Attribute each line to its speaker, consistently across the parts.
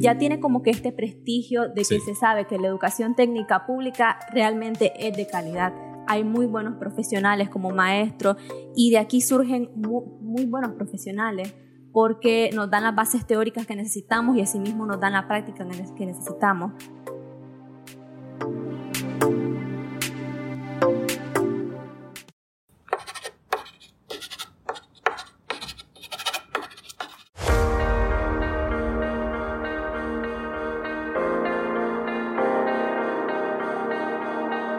Speaker 1: ya tiene como que este prestigio de que se sabe que la educación técnica pública realmente es de calidad. Hay muy buenos profesionales como maestros y de aquí surgen muy, buenos profesionales porque nos dan las bases teóricas que necesitamos y asimismo nos dan la práctica que necesitamos.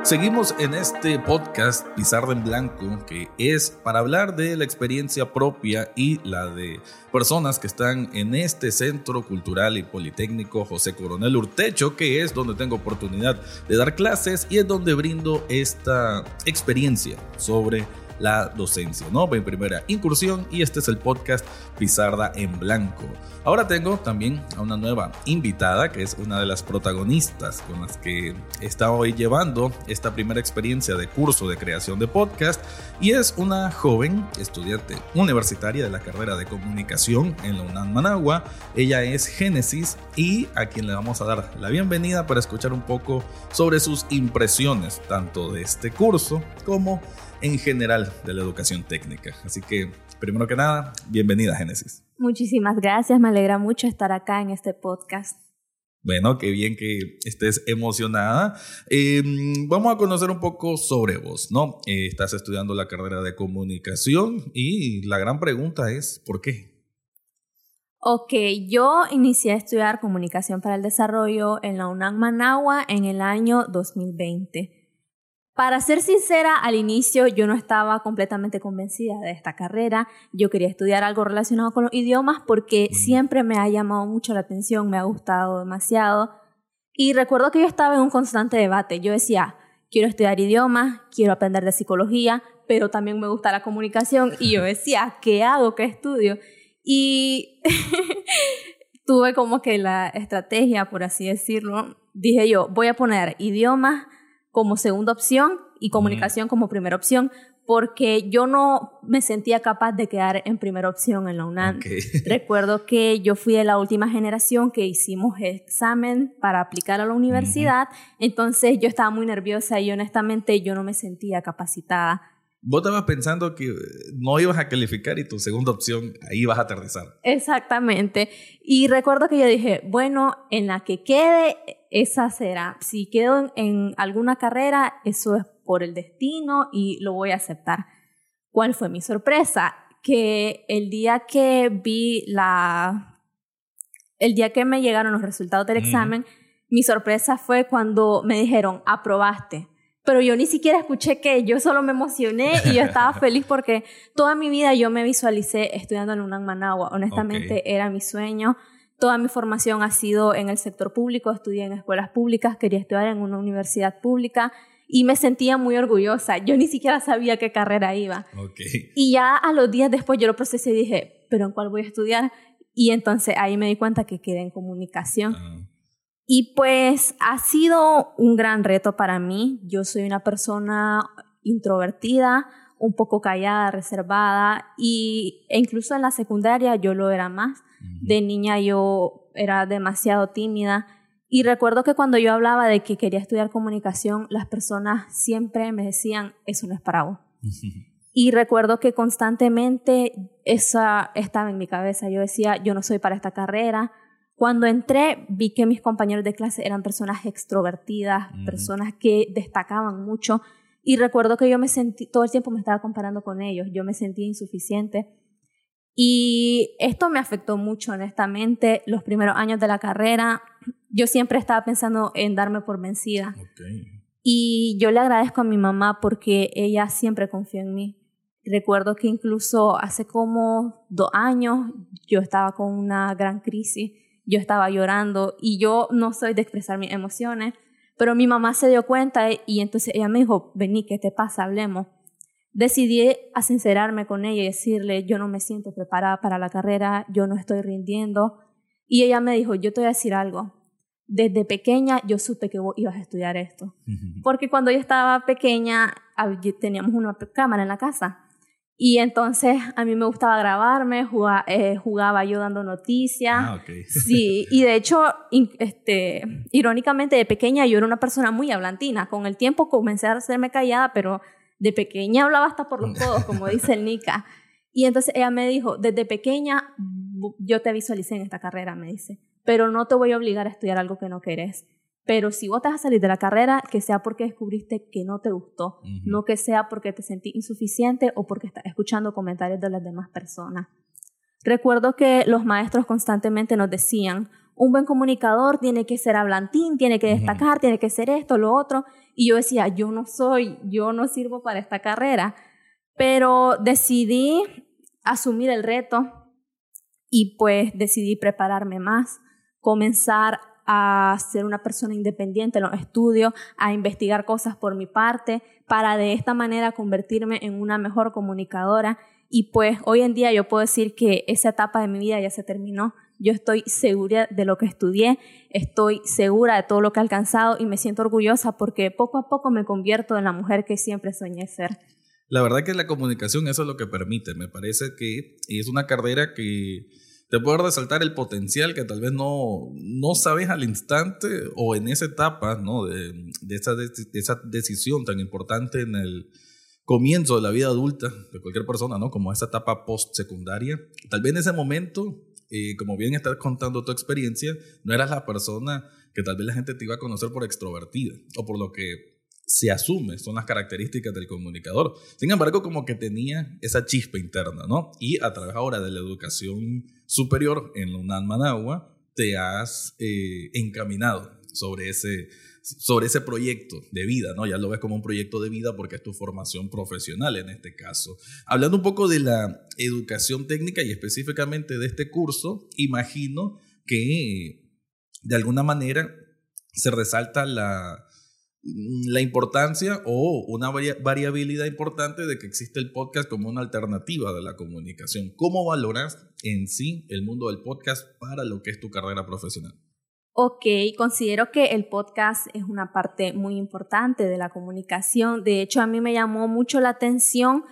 Speaker 2: Seguimos en este podcast Pizarra en Blanco, que es para hablar de la experiencia propia y la de personas que están en este Centro Cultural y Politécnico José Coronel Urtecho, que es donde tengo oportunidad de dar clases y es donde brindo esta experiencia sobre la docencia, ¿no? En primera incursión y este es el podcast Pizarda en Blanco. Ahora tengo también a una nueva invitada que es una de las protagonistas con las que he estado hoy llevando esta primera experiencia de curso de creación de podcast y es una joven estudiante universitaria de la carrera de comunicación en la UNAM Managua. Ella es Génesis y a quien le vamos a dar la bienvenida para escuchar un poco sobre sus impresiones tanto de este curso como en general de la educación técnica. Así que, primero que nada, bienvenida Génesis.
Speaker 1: Muchísimas gracias, me alegra mucho estar acá en este podcast.
Speaker 2: Bueno, qué bien que estés emocionada. Em, vamos a conocer un poco sobre vos, ¿no? Eh, estás estudiando la carrera de comunicación y la gran pregunta es, ¿por qué?
Speaker 1: Ok, yo inicié a estudiar comunicación para el desarrollo en la UNAM Managua en el año 2020. Para ser sincera, al inicio yo no estaba completamente convencida de esta carrera. Yo quería estudiar algo relacionado con los idiomas porque siempre me ha llamado mucho la atención, me ha gustado demasiado. Y recuerdo que yo estaba en un constante debate. Yo decía, quiero estudiar idiomas, quiero aprender de psicología, pero también me gusta la comunicación. Y yo decía, ¿qué hago? ¿Qué estudio? Y tuve como que la estrategia, por así decirlo. Dije yo, voy a poner idiomas como segunda opción y comunicación como primera opción, porque yo no me sentía capaz de quedar en primera opción en la UNAM. Recuerdo que yo fui de la última generación que hicimos examen para aplicar a la universidad, entonces yo estaba muy nerviosa y honestamente yo no me sentía capacitada.
Speaker 2: Vos estabas pensando que no ibas a calificar y tu segunda opción ahí vas a aterrizar.
Speaker 1: Exactamente. Y recuerdo que yo dije, bueno, en la que quede esa será. Si quedo en alguna carrera, eso es por el destino y lo voy a aceptar. ¿Cuál fue mi sorpresa? Que el día que vi la... El día que me llegaron los resultados del examen, mi sorpresa fue cuando me dijeron, aprobaste. Pero yo ni siquiera escuché que, yo solo me emocioné y yo estaba feliz porque toda mi vida yo me visualicé estudiando en UNAM Managua. Honestamente, era mi sueño Toda mi formación ha sido en el sector público, estudié en escuelas públicas, quería estudiar en una universidad pública y me sentía muy orgullosa. Yo ni siquiera sabía qué carrera iba. Y ya a los días después yo lo procesé y dije, ¿pero en cuál voy a estudiar? Y entonces ahí me di cuenta que quedé en comunicación. Ah. Y pues ha sido un gran reto para mí. Yo soy una persona introvertida, un poco callada, reservada, y, e incluso en la secundaria yo lo era más. De niña yo era demasiado tímida y recuerdo que cuando yo hablaba de que quería estudiar comunicación, las personas siempre me decían, eso no es para vos. y recuerdo que constantemente esa estaba en mi cabeza. Yo decía, yo no soy para esta carrera. Cuando entré, vi que mis compañeros de clase eran personas extrovertidas, personas que destacaban mucho. Y recuerdo que yo me sentí, todo el tiempo me estaba comparando con ellos. Yo me sentía insuficiente. Y esto me afectó mucho, honestamente. Los primeros años de la carrera, yo siempre estaba pensando en darme por vencida. Y yo le agradezco a mi mamá porque ella siempre confió en mí. Recuerdo que incluso hace como dos años yo estaba con una gran crisis, yo estaba llorando y yo no soy de expresar mis emociones, pero mi mamá se dio cuenta y entonces ella me dijo, vení, ¿qué te pasa? Hablemos decidí a sincerarme con ella y decirle, yo no me siento preparada para la carrera, yo no estoy rindiendo. Y ella me dijo, yo te voy a decir algo. Desde pequeña yo supe que vos ibas a estudiar esto. Porque cuando yo estaba pequeña teníamos una cámara en la casa. Y entonces a mí me gustaba grabarme, jugaba, eh, jugaba yo dando noticias.
Speaker 2: Ah, ok.
Speaker 1: Sí, y de hecho, este, irónicamente de pequeña yo era una persona muy hablantina. Con el tiempo comencé a hacerme callada, pero de pequeña hablaba hasta por los codos, como dice el Nika. Y entonces ella me dijo, desde pequeña yo te visualicé en esta carrera, me dice, pero no te voy a obligar a estudiar algo que no querés. Pero si vos te vas a salir de la carrera, que sea porque descubriste que no te gustó, no que sea porque te sentí insuficiente o porque estás escuchando comentarios de las demás personas. Recuerdo que los maestros constantemente nos decían, un buen comunicador tiene que ser hablantín, tiene que destacar, tiene que ser esto, lo otro. Y yo decía, yo no soy, yo no sirvo para esta carrera. Pero decidí asumir el reto y pues decidí prepararme más, comenzar a ser una persona independiente en los estudios, a investigar cosas por mi parte, para de esta manera convertirme en una mejor comunicadora. Y pues hoy en día yo puedo decir que esa etapa de mi vida ya se terminó. Yo estoy segura de lo que estudié, estoy segura de todo lo que he alcanzado y me siento orgullosa porque poco a poco me convierto en la mujer que siempre soñé ser.
Speaker 2: La verdad que la comunicación eso es lo que permite. Me parece que es una carrera que te puede resaltar el potencial que tal vez no, no sabes al instante o en esa etapa ¿no? de, esa, de, esa decisión tan importante en el comienzo de la vida adulta de cualquier persona, ¿no? como esa etapa post-secundaria. Tal vez en ese momento, eh, como bien estás contando tu experiencia, no eras la persona que tal vez la gente te iba a conocer por extrovertida o por lo que se asume, son las características del comunicador. Sin embargo, como que tenía esa chispa interna, ¿no? Y a través ahora de la educación superior en la UNAM Managua, te has eh, encaminado sobre ese, sobre ese proyecto de vida, ¿no? Ya lo ves como un proyecto de vida porque es tu formación profesional en este caso. Hablando un poco de la educación técnica y específicamente de este curso, imagino que de alguna manera se resalta la la importancia o una variabilidad importante de que existe el podcast como una alternativa de la comunicación. ¿Cómo valoras en sí el mundo del podcast para lo que es tu carrera profesional?
Speaker 1: Ok, considero que el podcast es una parte muy importante de la comunicación. De hecho, a mí me llamó mucho la atención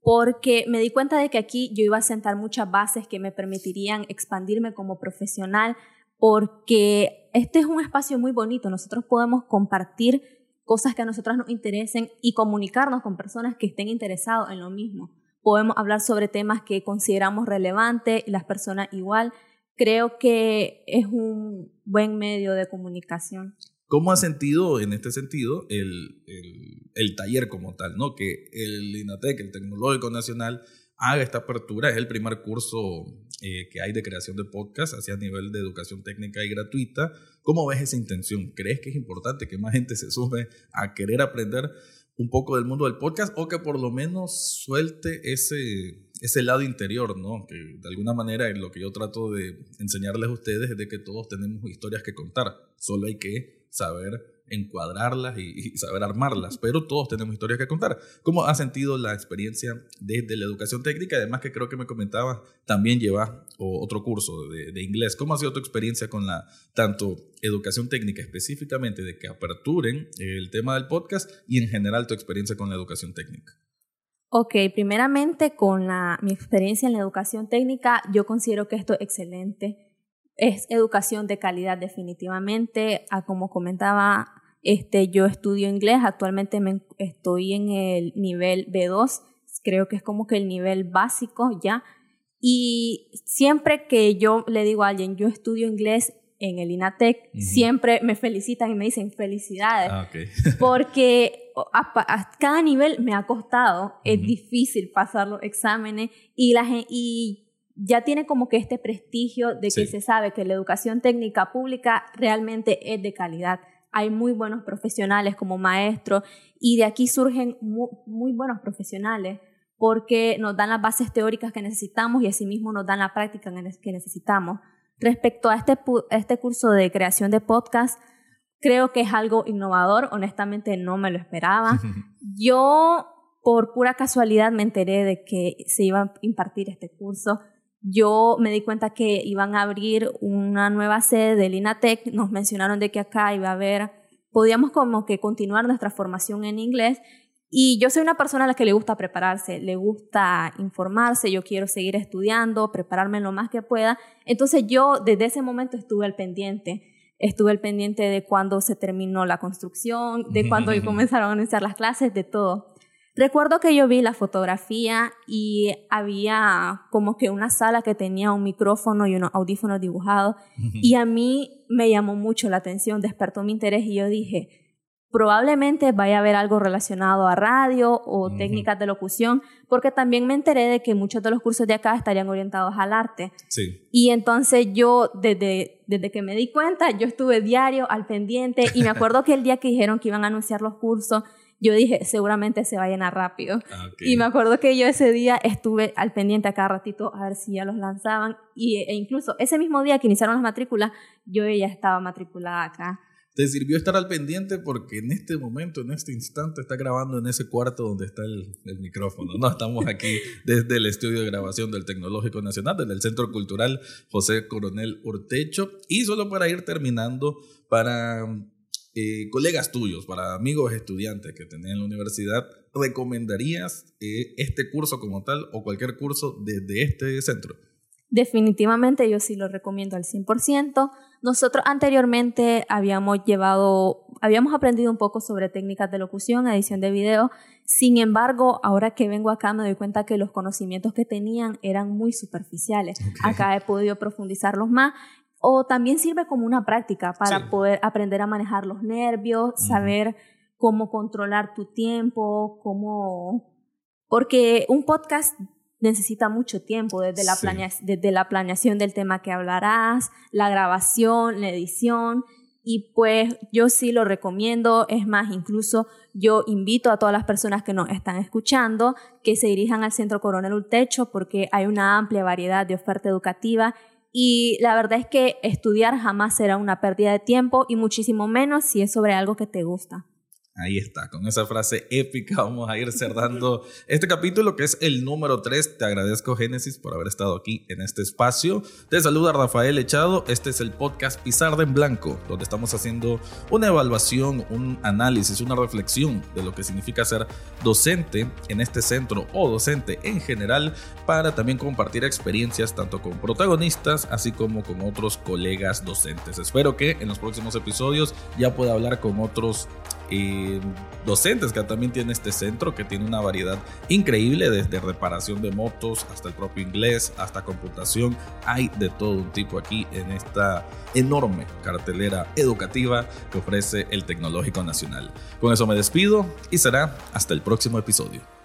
Speaker 1: porque me di cuenta de que aquí yo iba a sentar muchas bases que me permitirían expandirme como profesional, porque este es un espacio muy bonito. Nosotros podemos compartir cosas que a nosotros nos interesen y comunicarnos con personas que estén interesados en lo mismo. Podemos hablar sobre temas que consideramos relevantes las personas igual. Creo que es un buen medio de comunicación.
Speaker 2: ¿Cómo ha sentido en este sentido el, el, el taller como tal? ¿no? Que el INATEC, el Tecnológico Nacional, haga esta apertura. Es el primer curso eh, que hay de creación de podcast hacia nivel de educación técnica y gratuita. ¿Cómo ves esa intención? ¿Crees que es importante que más gente se sume a querer aprender un poco del mundo del podcast o que por lo menos suelte ese, ese lado interior, ¿no? Que de alguna manera lo que yo trato de enseñarles a ustedes es de que todos tenemos historias que contar. Solo hay que saber encuadrarlas y, saber armarlas, pero todos tenemos historias que contar. ¿Cómo has sentido la experiencia desde la educación técnica? Además que creo que me comentabas, también llevas otro curso de, inglés. ¿Cómo ha sido tu experiencia con la tanto educación técnica específicamente de que aperturen el tema del podcast y en general tu experiencia con la educación técnica?
Speaker 1: Ok, primeramente con la, mi experiencia en la educación técnica, yo considero que esto es excelente es educación de calidad definitivamente. A como comentaba, este, yo estudio inglés, actualmente me, estoy en el nivel B2, creo que es como que el nivel básico ya. Y siempre que yo le digo a alguien, yo estudio inglés en el INATEC, siempre me felicitan y me dicen felicidades. Ah, porque a, cada nivel me ha costado, es difícil pasar los exámenes y, la, y ya tiene como que este prestigio de que se sabe que la educación técnica pública realmente es de calidad. Hay muy buenos profesionales como maestros y de aquí surgen muy, buenos profesionales porque nos dan las bases teóricas que necesitamos y asimismo nos dan la práctica que necesitamos. Respecto a este, este curso de creación de podcast, creo que es algo innovador, honestamente no me lo esperaba. Yo, por pura casualidad, me enteré de que se iba a impartir este curso yo me di cuenta que iban a abrir una nueva sede del INATEC, nos mencionaron de que acá iba a haber, podíamos como que continuar nuestra formación en inglés Y yo soy una persona a la que le gusta prepararse, le gusta informarse, yo quiero seguir estudiando, prepararme lo más que pueda. Entonces yo desde ese momento estuve al pendiente. Estuve al pendiente de cuando se terminó la construcción, de cuando comenzaron a iniciar las clases, de todo. Recuerdo que yo vi la fotografía y había como que una sala que tenía un micrófono y unos audífonos dibujados y a mí me llamó mucho la atención, despertó mi interés y yo dije, probablemente vaya a haber algo relacionado a radio o técnicas de locución, porque también me enteré de que muchos de los cursos de acá estarían orientados al arte.
Speaker 2: Sí.
Speaker 1: Y entonces yo, desde, desde que me di cuenta, yo estuve diario al pendiente y me acuerdo que el día que dijeron que iban a anunciar los cursos, yo dije, seguramente se va a llenar rápido.
Speaker 2: Ah.
Speaker 1: Y me acuerdo que yo ese día estuve al pendiente a cada ratito a ver si ya los lanzaban. Y, e incluso ese mismo día que iniciaron las matrículas, yo ya estaba matriculada acá.
Speaker 2: Te sirvió estar al pendiente porque en este momento, en este instante, está grabando en ese cuarto donde está el, el micrófono. No estamos aquí desde el estudio de grabación del Tecnológico Nacional, desde el Centro Cultural José Coronel Urtecho. Y solo para ir terminando, para eh, colegas tuyos, para amigos estudiantes que tenés en la universidad, ¿recomendarías eh, este curso como tal o cualquier curso desde este centro?
Speaker 1: Definitivamente yo sí lo recomiendo al 100%. Nosotros anteriormente habíamos llevado, habíamos aprendido un poco sobre técnicas de locución, edición de video. Sin embargo, ahora que vengo acá me doy cuenta que los conocimientos que tenían eran muy superficiales.
Speaker 2: Okay.
Speaker 1: Acá he podido profundizarlos más o también sirve como una práctica para
Speaker 2: Sí.
Speaker 1: poder aprender a manejar los nervios, saber cómo controlar tu tiempo, cómo... Porque un podcast necesita mucho tiempo, desde la,
Speaker 2: Sí.
Speaker 1: planea- desde la planeación del tema que hablarás, la grabación, la edición, y pues yo sí lo recomiendo, es más, incluso yo invito a todas las personas que nos están escuchando que se dirijan al Centro Coronel Ultecho porque hay una amplia variedad de oferta educativa y la verdad es que estudiar jamás será una pérdida de tiempo y muchísimo menos si es sobre algo que te gusta.
Speaker 2: Ahí está, con esa frase épica vamos a ir cerrando este capítulo que es el número 3. Te agradezco Génesis por haber estado aquí en este espacio. Te saluda Rafael Echado. Este es el podcast Pizarra en Blanco, donde estamos haciendo una evaluación, un análisis, una reflexión de lo que significa ser docente en este centro o docente en general para también compartir experiencias tanto con protagonistas así como con otros colegas docentes. Espero que en los próximos episodios ya pueda hablar con otros eh, docentes que también tiene este centro, que tiene una variedad increíble, desde reparación de motos hasta el propio inglés, hasta computación. Hay de todo un tipo aquí en esta enorme cartelera educativa que ofrece el Tecnológico Nacional. Con eso me despido y será hasta el próximo episodio.